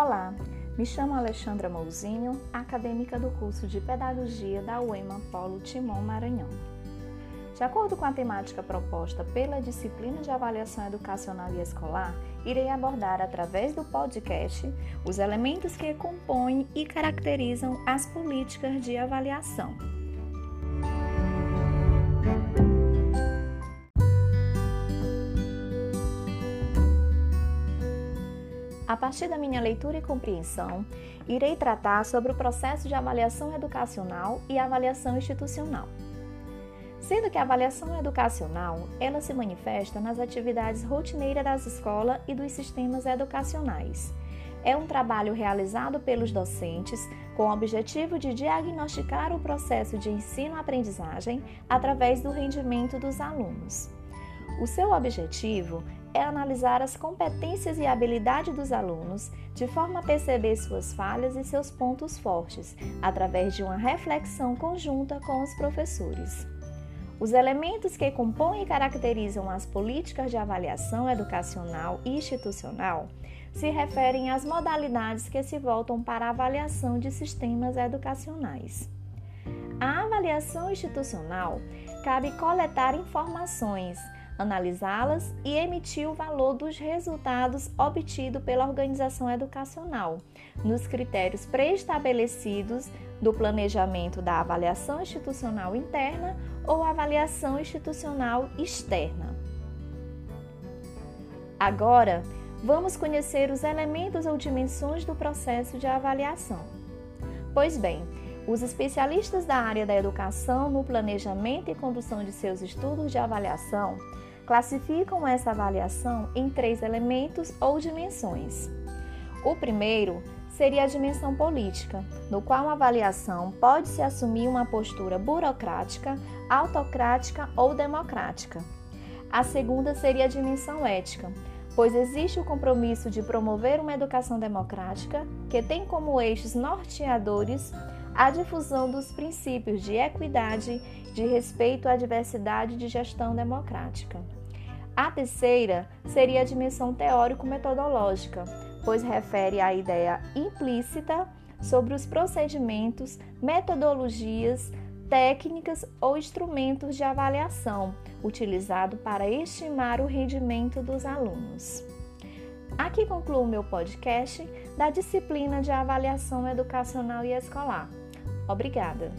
Olá, me chamo Alexandra Mouzinho, acadêmica do curso de Pedagogia da UEMA Polo Timon Maranhão. De acordo com a temática proposta pela disciplina de avaliação educacional e escolar, irei abordar através do podcast os elementos que compõem e caracterizam as políticas de avaliação. A partir da minha leitura e compreensão, irei tratar sobre o processo de avaliação educacional e avaliação institucional. Sendo que a avaliação educacional, ela se manifesta nas atividades rotineiras das escolas e dos sistemas educacionais. É um trabalho realizado pelos docentes com o objetivo de diagnosticar o processo de ensino-aprendizagem através do rendimento dos alunos. O seu objetivo é analisar as competências e habilidade dos alunos, de forma a perceber suas falhas e seus pontos fortes, através de uma reflexão conjunta com os professores. Os elementos que compõem e caracterizam as políticas de avaliação educacional e institucional se referem às modalidades que se voltam para a avaliação de sistemas educacionais. A avaliação institucional cabe coletar informações analisá-las e emitir o valor dos resultados obtidos pela organização educacional, nos critérios pré-estabelecidos do planejamento da avaliação institucional interna ou avaliação institucional externa. Agora, vamos conhecer os elementos ou dimensões do processo de avaliação. Pois bem, os especialistas da área da educação no planejamento e condução de seus estudos de avaliação classificam essa avaliação em três elementos ou dimensões. O primeiro seria a dimensão política, no qual a avaliação pode se assumir uma postura burocrática, autocrática ou democrática. A segunda seria a dimensão ética, pois existe o compromisso de promover uma educação democrática que tem como eixos norteadores a difusão dos princípios de equidade, de respeito à diversidade de gestão democrática. A terceira seria a dimensão teórico-metodológica, pois refere à ideia implícita sobre os procedimentos, metodologias, técnicas ou instrumentos de avaliação utilizado para estimar o rendimento dos alunos. Aqui concluo meu podcast da disciplina de avaliação educacional e escolar. Obrigada!